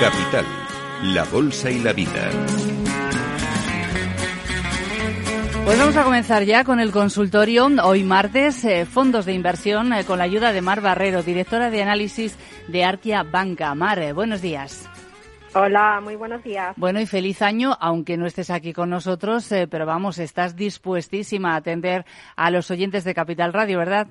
Capital, la Bolsa y la Vida. Pues vamos a comenzar ya con el consultorio. Hoy martes, eh, fondos de inversión eh, con la ayuda de Mar Barrero, directora de análisis de Arquia Banca. Mar, eh, buenos días. Hola, muy buenos días. Bueno, y feliz año, aunque no estés aquí con nosotros, eh, pero vamos, estás dispuestísima a atender a los oyentes de Capital Radio, ¿verdad?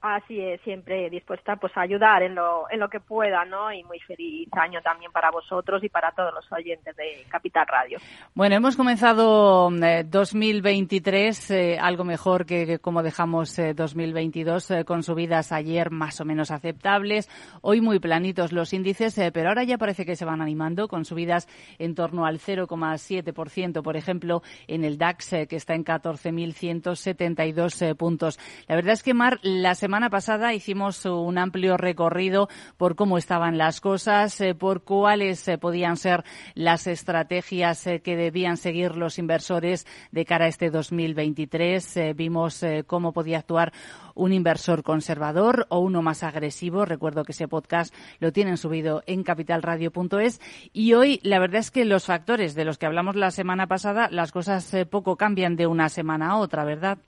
Así es, siempre dispuesta pues a ayudar en lo, en lo que pueda, ¿no? Y muy feliz año también para vosotros y para todos los oyentes de Capital Radio. Bueno, hemos comenzado eh, 2023 eh, algo mejor que, que como dejamos eh, 2022 eh, con subidas ayer más o menos aceptables, hoy muy planitos los índices, eh, pero ahora ya parece que se van animando con subidas en torno al 0,7%, por ejemplo, en el DAX eh, que está en 14.172 eh, puntos. La verdad es que Mar, la semana pasada hicimos un amplio recorrido por cómo estaban las cosas, eh, por cuáles eh, podían ser las estrategias eh, que debían seguir los inversores de cara a este 2023. Eh, vimos cómo podía actuar un inversor conservador o uno más agresivo. Recuerdo que ese podcast lo tienen subido en capitalradio.es y hoy la verdad es que los factores de los que hablamos la semana pasada, las cosas poco cambian de una semana a otra, ¿verdad?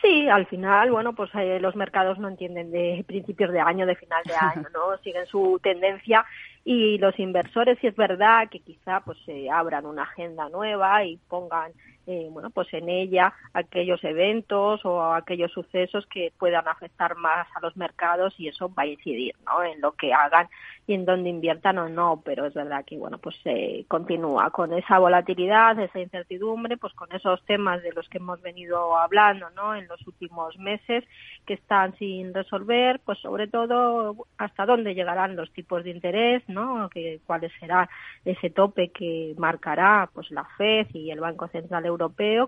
Sí, al final, bueno, pues eh, los mercados no entienden de principios de año, de final de año, ¿no? Siguen su tendencia y los inversores, sí es verdad que quizá pues se abran una agenda nueva y pongan eh, bueno, pues en ella aquellos eventos o aquellos sucesos que puedan afectar más a los mercados y eso va a incidir, ¿no? En lo que hagan y en dónde inviertan o no, pero es verdad que, bueno, pues se continúa con esa volatilidad, esa incertidumbre, pues con esos temas de los que hemos venido hablando, ¿no? En los últimos meses que están sin resolver, pues sobre todo hasta dónde llegarán los tipos de interés, ¿no? Que, cuál será ese tope que marcará, pues la FED y el Banco Central Europeo,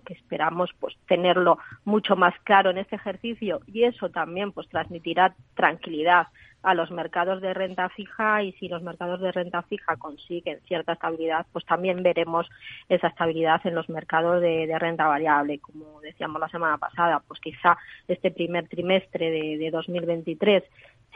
que esperamos, pues tenerlo mucho más claro en este ejercicio y eso también, pues transmitirá tranquilidad a los mercados de renta fija y si los mercados de renta fija consiguen cierta estabilidad, pues también veremos esa estabilidad en los mercados de, renta variable. Como decíamos la semana pasada, pues quizá este primer trimestre de, de 2023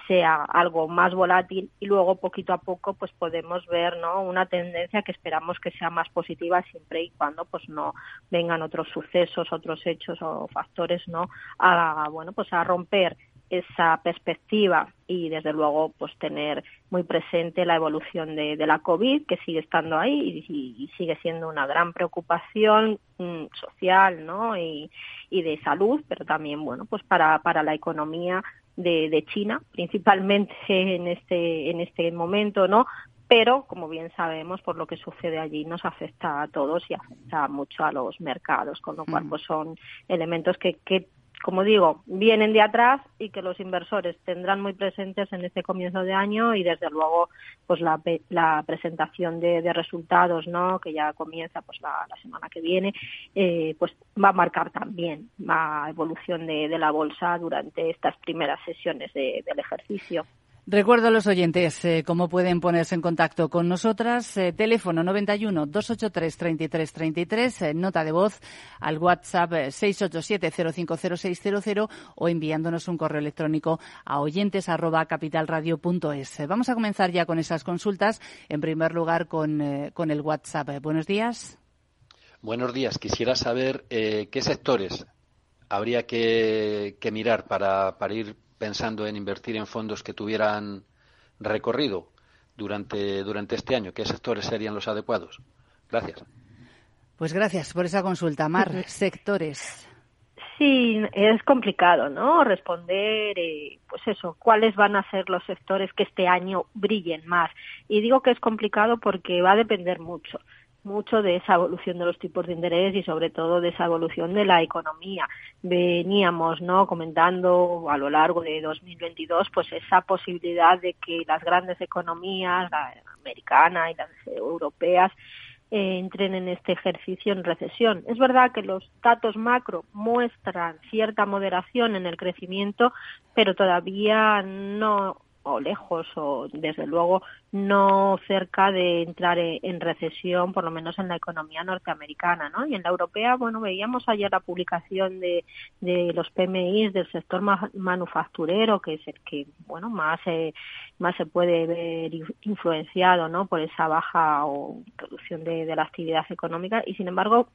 sea algo más volátil y luego poquito a poco pues podemos ver no una tendencia que esperamos que sea más positiva siempre y cuando pues no vengan otros sucesos otros hechos o factores no a bueno pues a romper esa perspectiva y desde luego pues tener muy presente la evolución de, de la COVID que sigue estando ahí y, y, sigue siendo una gran preocupación mm, social ¿no? y, y de salud pero también bueno pues para, para la economía de, de China principalmente en este en este momento no pero como bien sabemos por lo que sucede allí nos afecta a todos y afecta mucho a los mercados con lo cual pues son elementos que, que como digo, vienen de atrás y que los inversores tendrán muy presentes en este comienzo de año y desde luego pues la, la presentación de, resultados no que ya comienza pues la, la semana que viene eh, pues va a marcar también la evolución de, de la bolsa durante estas primeras sesiones de, del ejercicio. Recuerdo a los oyentes eh, cómo pueden ponerse en contacto con nosotras. Eh, teléfono 91 283 33 33, eh, nota de voz al WhatsApp 687 050600 o enviándonos un correo electrónico a oyentes arroba capitalradio.es. Vamos a comenzar ya con esas consultas. En primer lugar con, con el WhatsApp. Buenos días. Buenos días. Quisiera saber qué sectores habría que, que mirar para, para ir pensando en invertir en fondos que tuvieran recorrido durante, durante este año? ¿Qué sectores serían los adecuados? Gracias. Pues gracias por esa consulta. Mar, sectores. Sí, es complicado, ¿no? Responder, eh, pues eso, cuáles van a ser los sectores que este año brillen más. Y digo que es complicado porque va a depender mucho mucho de esa evolución de los tipos de interés y sobre todo de esa evolución de la economía. Veníamos, ¿no? comentando a lo largo de 2022 pues esa posibilidad de que las grandes economías, la americana y las europeas eh, entren en este ejercicio en recesión. Es verdad que los datos macro muestran cierta moderación en el crecimiento, pero todavía no o lejos o desde luego no cerca de entrar en recesión, por lo menos en la economía norteamericana, ¿no? Y en la europea, bueno, veíamos ayer la publicación de, de los PMI del sector manufacturero, que es el que, bueno, más eh, más se puede ver influenciado, ¿no? Por esa baja o reducción de, de la actividad económica y, sin embargo,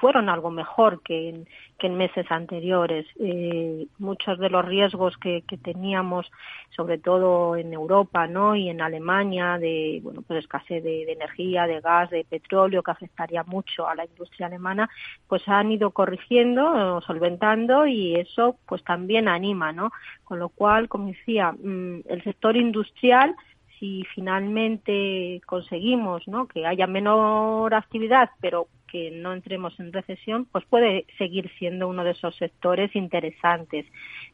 fueron algo mejor que en, que en meses anteriores. Eh, muchos de los riesgos que, que, teníamos, sobre todo en Europa ¿no? y en Alemania, de bueno, pues escasez de, de, energía, de gas, de petróleo, que afectaría mucho a la industria alemana, pues han ido corrigiendo, solventando y eso pues también anima, ¿no? Con lo cual, como decía, mm, el sector industrial si finalmente conseguimos ¿no? que haya menor actividad, pero que no entremos en recesión, pues puede seguir siendo uno de esos sectores interesantes.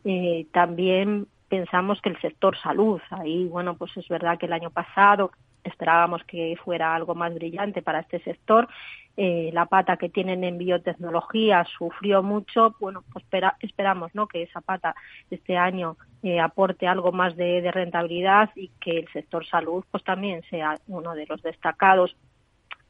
Eh, también pensamos que el sector salud, ahí, bueno, pues es verdad que el año pasado esperábamos que fuera algo más brillante para este sector. Eh, la pata que tienen en biotecnología sufrió mucho. Bueno, pues esperamos ¿no? que esa pata este año eh, aporte algo más de, rentabilidad y que el sector salud pues también sea uno de los destacados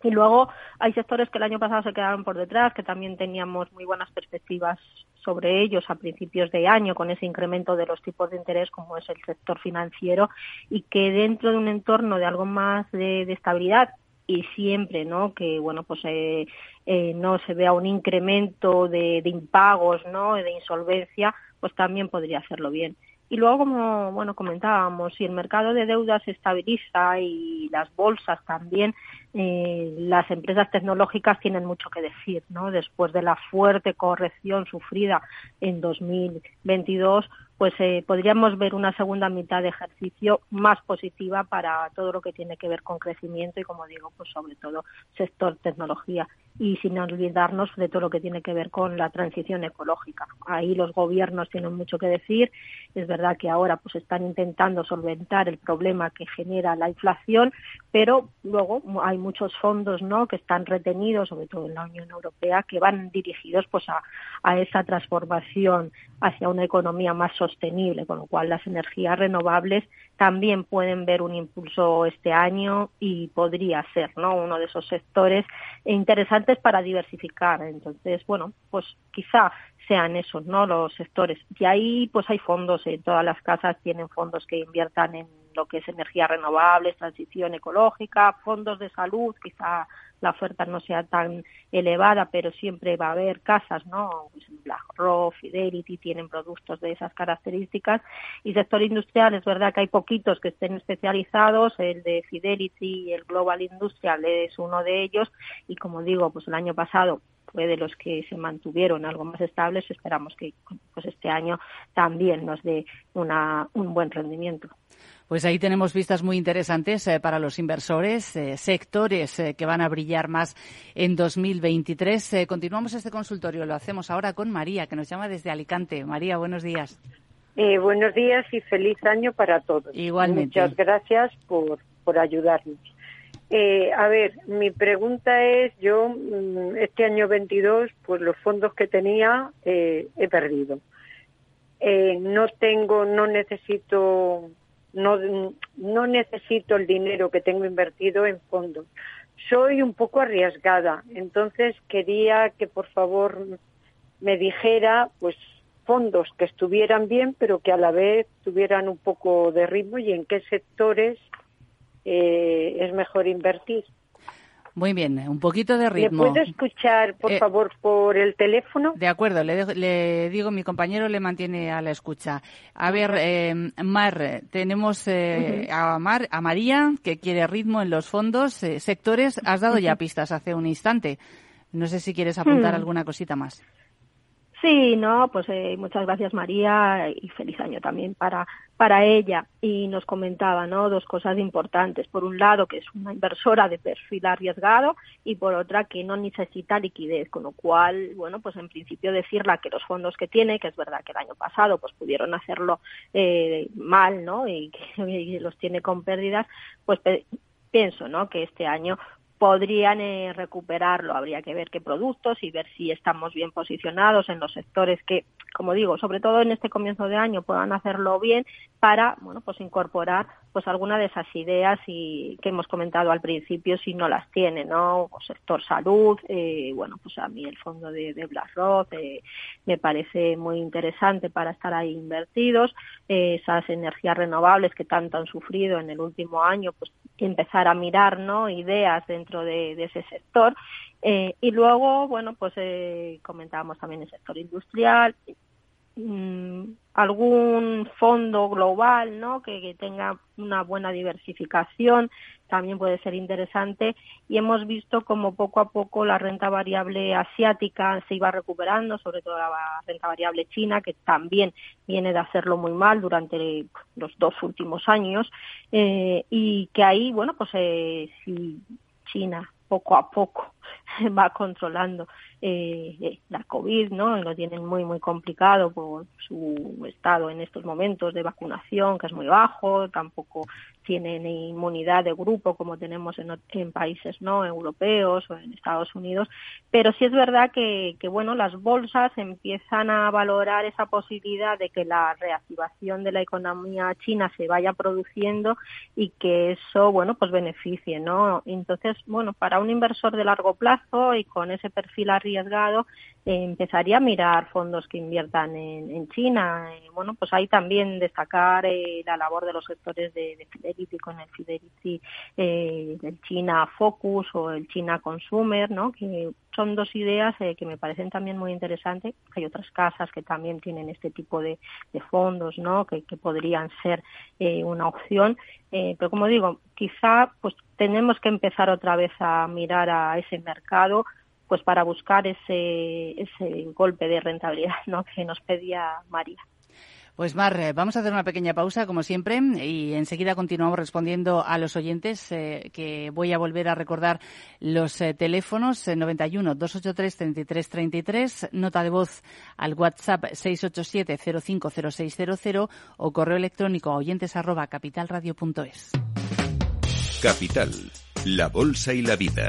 y luego hay sectores que el año pasado se quedaron por detrás, que también teníamos muy buenas perspectivas sobre ellos a principios de año con ese incremento de los tipos de interés como es el sector financiero y que dentro de un entorno de algo más de estabilidad y siempre no que bueno pues eh, eh, no se vea un incremento de, de impagos no de insolvencia pues también podría hacerlo bien. Y luego, como bueno comentábamos, si el mercado de deuda se estabiliza y las bolsas también, eh, las empresas tecnológicas tienen mucho que decir, ¿no? Después de la fuerte corrección sufrida en 2022, pues eh, podríamos ver una segunda mitad de ejercicio más positiva para todo lo que tiene que ver con crecimiento y, como digo, pues sobre todo sector tecnología y sin olvidarnos de todo lo que tiene que ver con la transición ecológica. Ahí los gobiernos tienen mucho que decir. Es verdad que ahora pues están intentando solventar el problema que genera la inflación, pero luego hay muchos fondos ¿no? que están retenidos, sobre todo en la Unión Europea, que van dirigidos pues a, a esa transformación hacia una economía más sostenible, con lo cual las energías renovables también pueden ver un impulso este año y podría ser ¿no? uno de esos sectores interesantes para diversificar. Entonces, bueno, pues quizá sean esos, ¿no? Los sectores. Y ahí, pues hay fondos, en todas las casas tienen fondos que inviertan en lo que es energías renovables, transición ecológica, fondos de salud, quizá la oferta no sea tan elevada, pero siempre va a haber casas, ¿no? BlackRock, Fidelity tienen productos de esas características y sector industrial es verdad que hay poquitos que estén especializados, el de Fidelity y el Global Industrial es uno de ellos y como digo, pues el año pasado fue de los que se mantuvieron algo más estables, esperamos que pues este año también nos dé una, un buen rendimiento. Pues ahí tenemos vistas muy interesantes eh, para los inversores, eh, sectores eh, que van a brillar más en 2023. Eh, continuamos este consultorio, lo hacemos ahora con María, que nos llama desde Alicante. María, buenos días. Eh, buenos días y feliz año para todos. Igualmente. Muchas gracias por, por ayudarnos. Eh, a ver, mi pregunta es, yo mm, este año 22, pues los fondos que tenía eh, he perdido. Eh, no tengo, no necesito no, no necesito el dinero que tengo invertido en fondos. Soy un poco arriesgada, entonces quería que por favor me dijera pues fondos que estuvieran bien, pero que a la vez tuvieran un poco de ritmo y en qué sectores eh, es mejor invertir. Muy bien, un poquito de ritmo. ¿Me puede escuchar, por Eh, favor, por el teléfono? De acuerdo, le, le digo, mi compañero le mantiene a la escucha. A ver, eh, Mar, tenemos eh, a, Mar, a María, que quiere ritmo en los fondos, eh, sectores. Has dado ya pistas hace un instante. No sé si quieres apuntar Mm. alguna cosita más. Sí, no, pues eh, muchas gracias María y feliz año también para para ella. Y nos comentaba no dos cosas importantes. Por un lado que es una inversora de perfil arriesgado y por otra que no necesita liquidez. Con lo cual bueno pues en principio decirla que los fondos que tiene que es verdad que el año pasado pues pudieron hacerlo eh, mal no y que los tiene con pérdidas pues pienso no que este año podrían eh, recuperarlo. Habría que ver qué productos y ver si estamos bien posicionados en los sectores que, como digo, sobre todo en este comienzo de año puedan hacerlo bien para, bueno, pues incorporar pues alguna de esas ideas y que hemos comentado al principio si no las tiene, ¿no? O sector salud, eh, bueno, pues a mí el fondo de, de BlackRock eh, me parece muy interesante para estar ahí invertidos. Eh, esas energías renovables que tanto han sufrido en el último año, pues empezar a mirar, ¿no? Ideas dentro de, ese sector. Eh, y luego, bueno, pues eh, comentábamos también el sector industrial, mm, algún fondo global, ¿no? Que, tenga una buena diversificación también puede ser interesante y hemos visto como poco a poco la renta variable asiática se iba recuperando, sobre todo la renta variable china que también viene de hacerlo muy mal durante los dos últimos años eh, y que ahí, bueno, pues eh, si China poco a poco va controlando eh, la COVID, ¿no? Lo tienen muy, muy complicado por su estado en estos momentos de vacunación, que es muy bajo, tampoco tienen inmunidad de grupo como tenemos en, en, países no europeos o en Estados Unidos, pero sí es verdad que, que, bueno las bolsas empiezan a valorar esa posibilidad de que la reactivación de la economía china se vaya produciendo y que eso bueno pues beneficie no entonces bueno para un inversor de largo plazo y con ese perfil arriesgado eh, empezaría a mirar fondos que inviertan en, China eh, bueno pues ahí también destacar eh, la labor de los sectores de, de con el Fidelity eh, del China Focus o el China Consumer, ¿no? que son dos ideas eh, que me parecen también muy interesantes. Hay otras casas que también tienen este tipo de, fondos, ¿no? Que, podrían ser eh, una opción. pero como digo, quizá pues tenemos que empezar otra vez a mirar a ese mercado pues para buscar ese, ese golpe de rentabilidad ¿no? que nos pedía María. Pues Mar, eh, vamos a hacer una pequeña pausa, como siempre, y enseguida continuamos respondiendo a los oyentes, eh, que voy a volver a recordar los eh, teléfonos 91 283 3333, nota de voz al WhatsApp 687 050600 o correo electrónico a oyentes arroba capitalradio.es. Capital, la bolsa y la vida.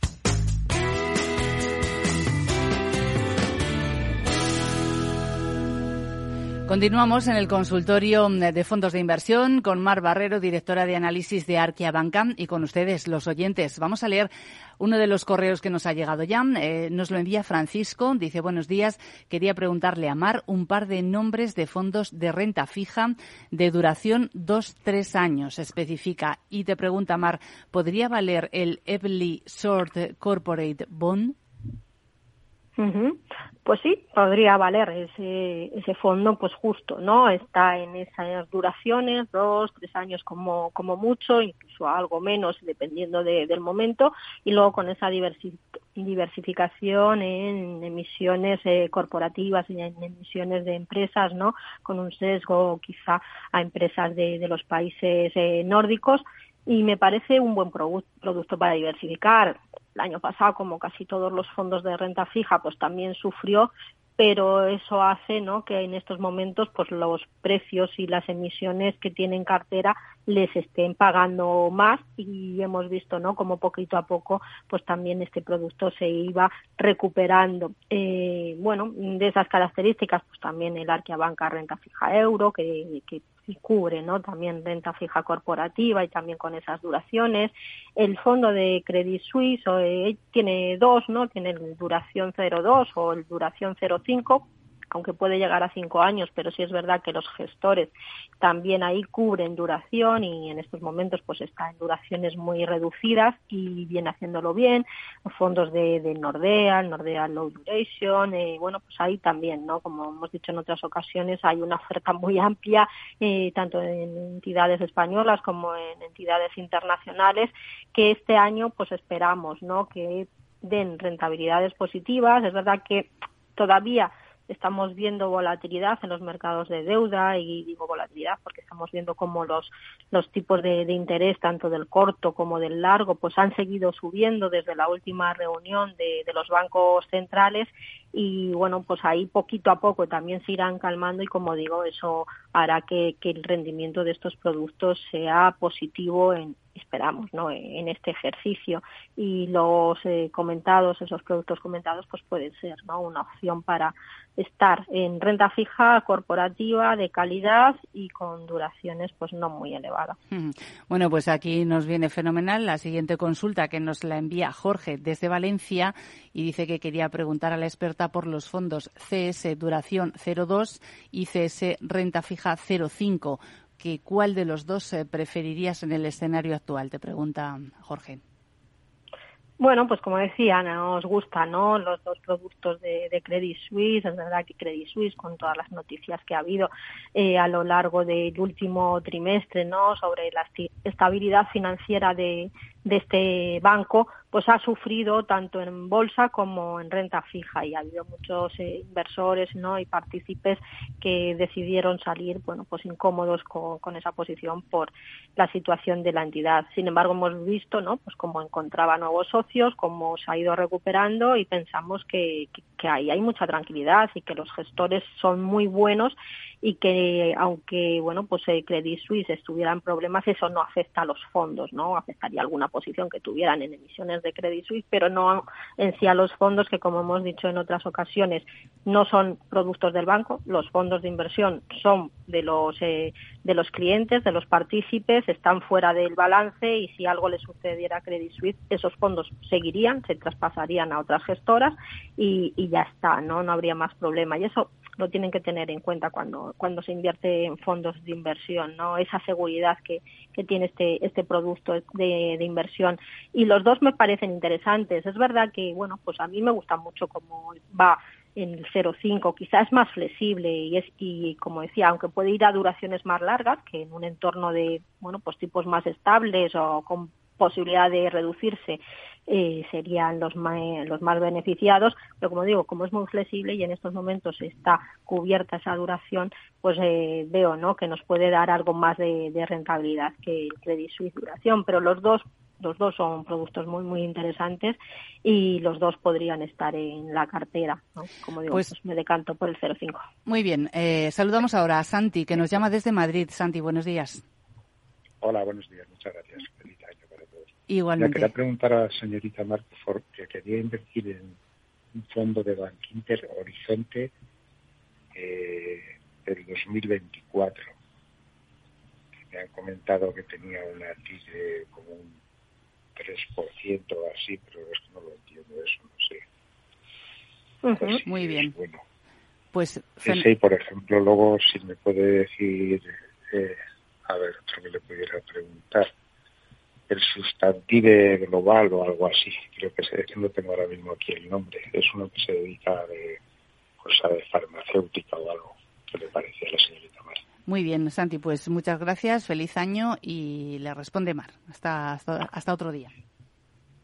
Continuamos en el consultorio de fondos de inversión con Mar Barrero, directora de análisis de Arquia Banca, y con ustedes, los oyentes. Vamos a leer uno de los correos que nos ha llegado ya. Eh, nos lo envía Francisco. Dice, buenos días. Quería preguntarle a Mar un par de nombres de fondos de renta fija de duración dos, tres años. Especifica. Y te pregunta, Mar, ¿podría valer el Evely Short Corporate Bond? Pues sí, podría valer ese, ese fondo, pues justo, ¿no? Está en esas duraciones, dos, tres años como, como mucho, incluso algo menos, dependiendo del momento, y luego con esa diversificación en emisiones eh, corporativas y en emisiones de empresas, ¿no? Con un sesgo quizá a empresas de, de los países eh, nórdicos y me parece un buen producto para diversificar. El año pasado, como casi todos los fondos de renta fija, pues también sufrió pero eso hace ¿no? que en estos momentos pues los precios y las emisiones que tienen cartera les estén pagando más y hemos visto no como poquito a poco pues también este producto se iba recuperando eh, bueno de esas características pues también el Arquia Banca renta fija euro que, que cubre ¿no? también renta fija corporativa y también con esas duraciones. El fondo de Credit Suisse eh, tiene dos, ¿no? tiene el duración 0,2 o el duración 0,5 aunque puede llegar a cinco años, pero sí es verdad que los gestores también ahí cubren duración y en estos momentos pues está en duraciones muy reducidas y viene haciéndolo bien. Fondos de, de Nordea, Nordea Low Duration, eh, bueno, pues ahí también, ¿no? Como hemos dicho en otras ocasiones, hay una oferta muy amplia, eh, tanto en entidades españolas como en entidades internacionales, que este año pues esperamos, ¿no? Que den rentabilidades positivas. Es verdad que todavía estamos viendo volatilidad en los mercados de deuda y digo volatilidad porque estamos viendo cómo los, los tipos de, interés tanto del corto como del largo pues han seguido subiendo desde la última reunión de, de los bancos centrales. Y bueno pues ahí poquito a poco también se irán calmando y como digo eso hará que, que el rendimiento de estos productos sea positivo en, esperamos ¿no? en este ejercicio y los eh, comentados esos productos comentados pues pueden ser ¿no? una opción para estar en renta fija corporativa de calidad y con duraciones pues no muy elevadas bueno pues aquí nos viene fenomenal la siguiente consulta que nos la envía Jorge desde Valencia y dice que quería preguntar a la experta por los fondos CS duración 02 y CS renta fija 05 que cuál de los dos eh, preferirías en el escenario actual, te pregunta Jorge. Bueno, pues como decía, nos gustan ¿no? los dos productos de, Credit Suisse. Es verdad que Credit Suisse, con todas las noticias que ha habido eh, a lo largo del último trimestre ¿no? sobre la estabilidad financiera de, de este banco, pues ha sufrido tanto en bolsa como en renta fija y ha habido muchos eh, inversores ¿no? y partícipes que decidieron salir bueno pues incómodos con, con, esa posición por la situación de la entidad. Sin embargo, hemos visto ¿no? pues cómo encontraba nuevos socios, cómo se ha ido recuperando y pensamos que, que, que ahí hay mucha tranquilidad y que los gestores son muy buenos y que aunque bueno pues el Credit Suisse estuviera en problemas eso no afecta a los fondos no afectaría alguna posición que tuvieran en emisiones de Credit Suisse pero no en sí a los fondos que como hemos dicho en otras ocasiones no son productos del banco los fondos de inversión son de los eh, de los clientes de los partícipes están fuera del balance y si algo le sucediera a Credit Suisse esos fondos seguirían se traspasarían a otras gestoras y, ya está no no habría más problema y eso lo tienen que tener en cuenta cuando, cuando se invierte en fondos de inversión, ¿no? Esa seguridad que, que tiene este, este producto de, de, inversión. Y los dos me parecen interesantes. Es verdad que, bueno, pues a mí me gusta mucho cómo va en el 0,5 quizás es más flexible y es y como decía aunque puede ir a duraciones más largas que en un entorno de bueno pues tipos más estables o con posibilidad de reducirse eh, serían los más, los más beneficiados, pero como digo, como es muy flexible y en estos momentos está cubierta esa duración, pues eh, veo ¿no? que nos puede dar algo más de, rentabilidad que el Credit Suisse duración, pero los dos los dos son productos muy muy interesantes y los dos podrían estar en la cartera como digo pues, pues, me decanto por el 0,5 muy bien eh, saludamos ahora a Santi que nos llama desde Madrid. Santi buenos días. Hola buenos días muchas gracias. Igualmente. quería preguntar a la señorita Marco que quería invertir en un fondo de Bank Inter Horizonte eh, del 2024. Me han comentado que tenía una TIS de como un 3% o así, pero es que no lo entiendo eso, no sé. Muy bien. Bueno, pues ese, por ejemplo, luego si me puede decir, eh, a ver, otro que le pudiera preguntar el sustantive global o algo así. Creo que se, no tengo ahora mismo aquí el nombre. Es uno que se dedica de cosa de farmacéutica o algo. que le parece a la señorita? Muy bien, Santi, pues muchas gracias, feliz año y le responde Mar. Hasta, hasta, otro día.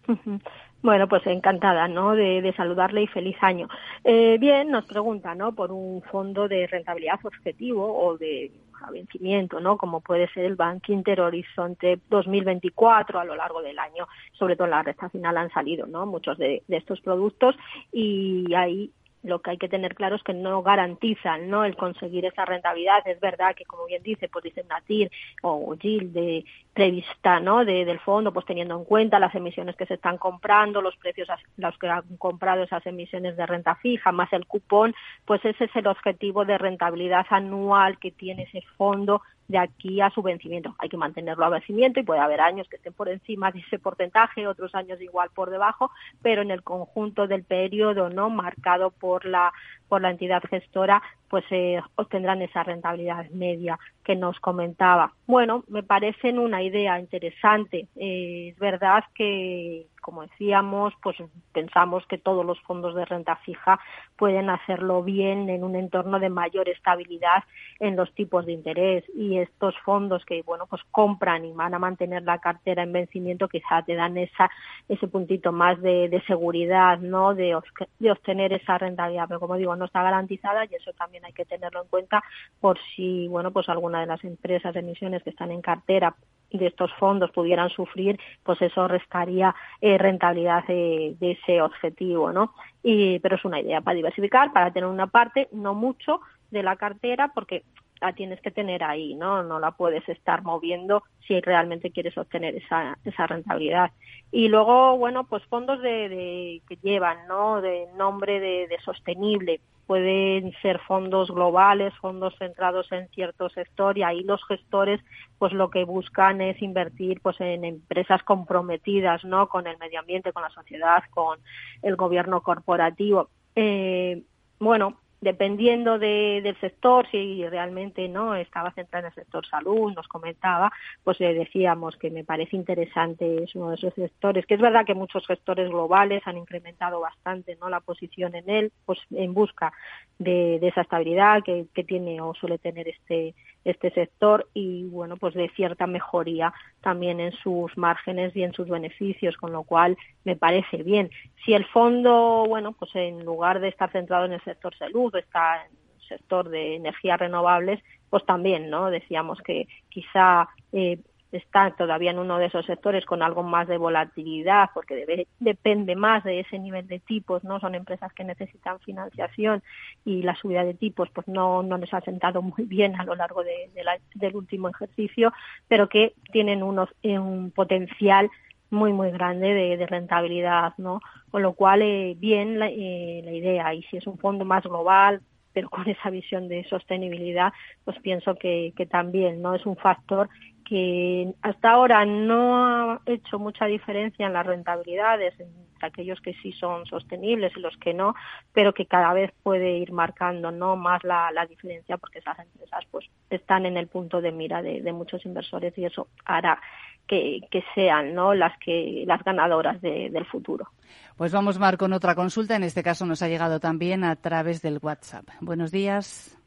Bueno, pues encantada, ¿no? De, de saludarle y feliz año. Eh, bien, nos pregunta, ¿no? Por un fondo de rentabilidad objetivo o de vencimiento, ¿no? Como puede ser el Bank Inter Horizonte 2024 a lo largo del año. Sobre todo en la recta final han salido, ¿no? Muchos de, de estos productos y ahí lo que hay que tener claro es que no garantizan ¿no? el conseguir esa rentabilidad. Es verdad que, como bien dice, pues dice Natir o Gil de prevista ¿no? De, del fondo, pues teniendo en cuenta las emisiones que se están comprando, los precios a los que han comprado esas emisiones de renta fija, más el cupón, pues ese es el objetivo de rentabilidad anual que tiene ese fondo de aquí a su vencimiento. Hay que mantenerlo a vencimiento y puede haber años que estén por encima de ese porcentaje, otros años igual por debajo, pero en el conjunto del periodo no marcado por la por la entidad gestora, pues eh, obtendrán esa rentabilidad media que nos comentaba. Bueno, me parece una idea interesante. Eh, es verdad que, como decíamos, pues pensamos que todos los fondos de renta fija pueden hacerlo bien en un entorno de mayor estabilidad en los tipos de interés y estos fondos que, bueno, pues compran y van a mantener la cartera en vencimiento quizá te dan esa ese puntito más de, de seguridad, ¿no? De, de obtener esa rentabilidad. Pero como digo, no está garantizada y eso también hay que tenerlo en cuenta por si, bueno, pues alguna de las empresas de emisiones que están en cartera de estos fondos pudieran sufrir, pues eso restaría eh, rentabilidad de, ese objetivo, ¿no? Y, pero es una idea para diversificar, para tener una parte, no mucho de la cartera, porque la tienes que tener ahí, ¿no? No la puedes estar moviendo si realmente quieres obtener esa, esa rentabilidad. Y luego, bueno, pues fondos de, de que llevan, ¿no? De nombre de sostenible pueden ser fondos globales, fondos centrados en cierto sector y ahí los gestores pues lo que buscan es invertir pues en empresas comprometidas, ¿no? con el medio ambiente, con la sociedad, con el gobierno corporativo. Eh, bueno, dependiendo de, del sector, si realmente no estaba centrado en el sector salud, nos comentaba, pues le decíamos que me parece interesante, es uno de esos sectores, que es verdad que muchos gestores globales han incrementado bastante no la posición en él, pues en busca de, de esa estabilidad que, que tiene o suele tener este este sector y bueno pues de cierta mejoría también en sus márgenes y en sus beneficios con lo cual me parece bien. Si el fondo bueno pues en lugar de estar centrado en el sector salud está en el sector de energías renovables pues también no decíamos que quizá eh, está todavía en uno de esos sectores con algo más de volatilidad porque debe, depende más de ese nivel de tipos, ¿no? Son empresas que necesitan financiación y la subida de tipos pues no, no les ha sentado muy bien a lo largo de, la, del último ejercicio, pero que tienen unos, eh, un potencial muy muy grande de, de, rentabilidad, ¿no? Con lo cual eh, bien la, eh, la idea y si es un fondo más global pero con esa visión de sostenibilidad, pues pienso que, que también no es un factor que hasta ahora no ha hecho mucha diferencia en las rentabilidades entre aquellos que sí son sostenibles y los que no, pero que cada vez puede ir marcando no más la, la diferencia porque esas empresas pues están en el punto de mira de, de muchos inversores y eso hará que, que, sean no las que las ganadoras de, del futuro. Pues vamos Mar con otra consulta. En este caso nos ha llegado también a través del WhatsApp. Buenos días.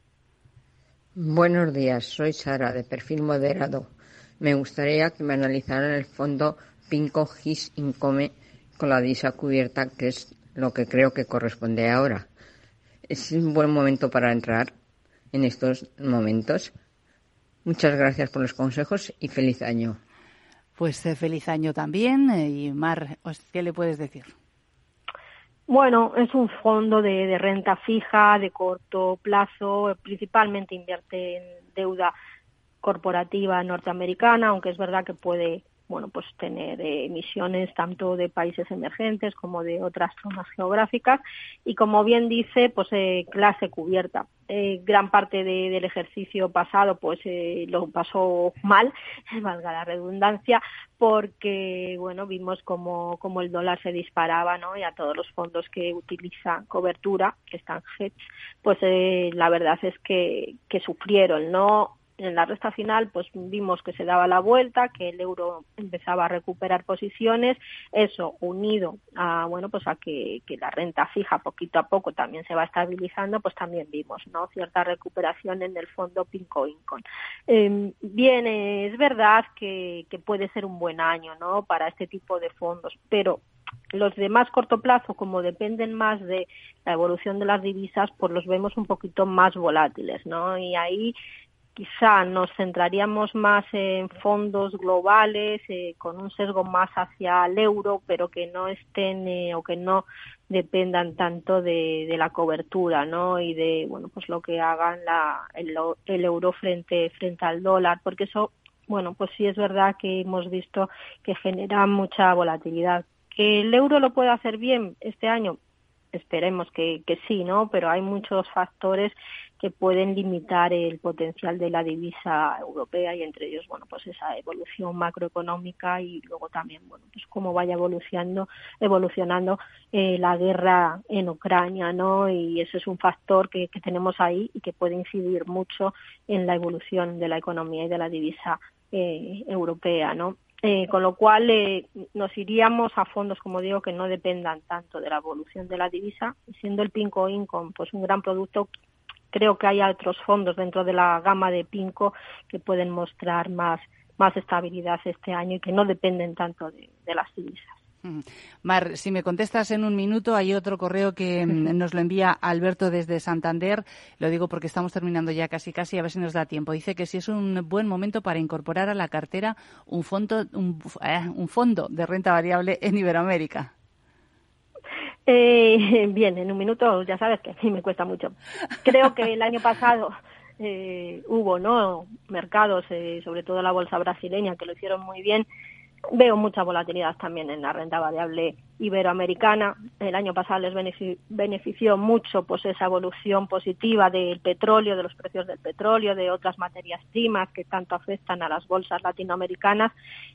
Buenos días. Soy Sara de perfil moderado me gustaría que me analizaran el fondo Pinco Gis Income con la DISA cubierta, que es lo que creo que corresponde ahora. Es un buen momento para entrar en estos momentos. Muchas gracias por los consejos y feliz año. Pues eh, feliz año también. Eh, y Mar, ¿qué le puedes decir? Bueno, es un fondo de, de renta fija, de corto plazo, principalmente invierte en deuda corporativa norteamericana, aunque es verdad que puede bueno, pues tener eh, emisiones tanto de países emergentes como de otras zonas geográficas y como bien dice, pues eh, clase cubierta. Eh, gran parte de, del ejercicio pasado pues eh, lo pasó mal, valga la redundancia, porque bueno, vimos como, como el dólar se disparaba, ¿no? Y a todos los fondos que utilizan cobertura, que están hedge, pues eh, la verdad es que, que sufrieron, ¿no? En la recta final pues vimos que se daba la vuelta, que el euro empezaba a recuperar posiciones, eso unido a bueno pues a que, la renta fija poquito a poco también se va estabilizando, pues también vimos no cierta recuperación en el fondo Pinco Incon. Eh, bien, es verdad que, que puede ser un buen año no para este tipo de fondos, pero los de más corto plazo, como dependen más de la evolución de las divisas, pues los vemos un poquito más volátiles, ¿no? Y ahí quizá nos centraríamos más en fondos globales eh, con un sesgo más hacia el euro, pero que no estén eh, o que no dependan tanto de, la cobertura, ¿no? Y de bueno, pues lo que hagan la, el, el euro frente frente al dólar, porque eso bueno, pues sí es verdad que hemos visto que genera mucha volatilidad. ¿Que el euro lo puede hacer bien este año? Esperemos que, que sí, ¿no? Pero hay muchos factores que pueden limitar el potencial de la divisa europea y entre ellos, bueno, pues esa evolución macroeconómica y luego también, bueno, pues cómo vaya evolucionando, evolucionando eh, la guerra en Ucrania, ¿no? Y ese es un factor que, que tenemos ahí y que puede incidir mucho en la evolución de la economía y de la divisa eh, europea, ¿no? Eh, con lo cual eh, nos iríamos a fondos, como digo, que no dependan tanto de la evolución de la divisa, siendo el Pinco Income pues un gran producto creo que hay otros fondos dentro de la gama de Pinco que pueden mostrar más, más estabilidad este año y que no dependen tanto de, las divisas. Mar, si me contestas en un minuto, hay otro correo que mm, nos lo envía Alberto desde Santander. Lo digo porque estamos terminando ya casi casi, a ver si nos da tiempo. Dice que si es un buen momento para incorporar a la cartera un fondo, un eh, fondo de renta variable en Iberoamérica. Eh, bien, en un minuto ya sabes que a mí me cuesta mucho. Creo que el año pasado eh, hubo no mercados, eh, sobre todo la bolsa brasileña, que lo hicieron muy bien Veo mucha volatilidad también en la renta variable iberoamericana. El año pasado les benefició mucho pues esa evolución positiva del petróleo, de los precios del petróleo, de otras materias primas que tanto afectan a las bolsas latinoamericanas.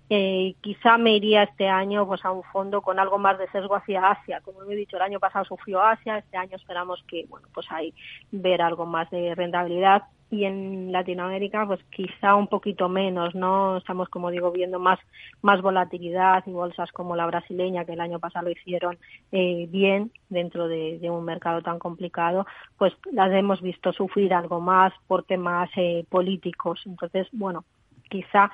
Eh, quizá me iría este año pues a un fondo con algo más de sesgo hacia Asia. Como he dicho, el año pasado sufrió Asia, este año esperamos que bueno pues ahí ver algo más de rentabilidad y en Latinoamérica pues quizá un poquito menos, ¿no? Estamos, como digo, viendo más, más volatilidad y bolsas como la brasileña, que el año pasado lo hicieron eh, bien dentro de, un mercado tan complicado, pues las hemos visto sufrir algo más por temas eh, políticos. Entonces, bueno, quizá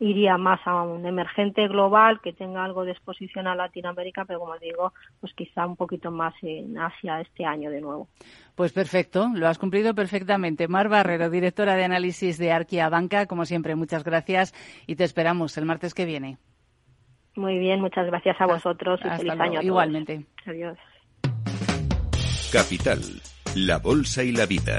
iría más a un emergente global que tenga algo de exposición a Latinoamérica, pero como digo, pues quizá un poquito más en Asia este año de nuevo. Pues perfecto, lo has cumplido perfectamente. Mar Barrero, directora de análisis de Arquia Banca, como siempre, muchas gracias y te esperamos el martes que viene. Muy bien, muchas gracias a vosotros y feliz año Igualmente. Adiós. Capital, la bolsa y la vida.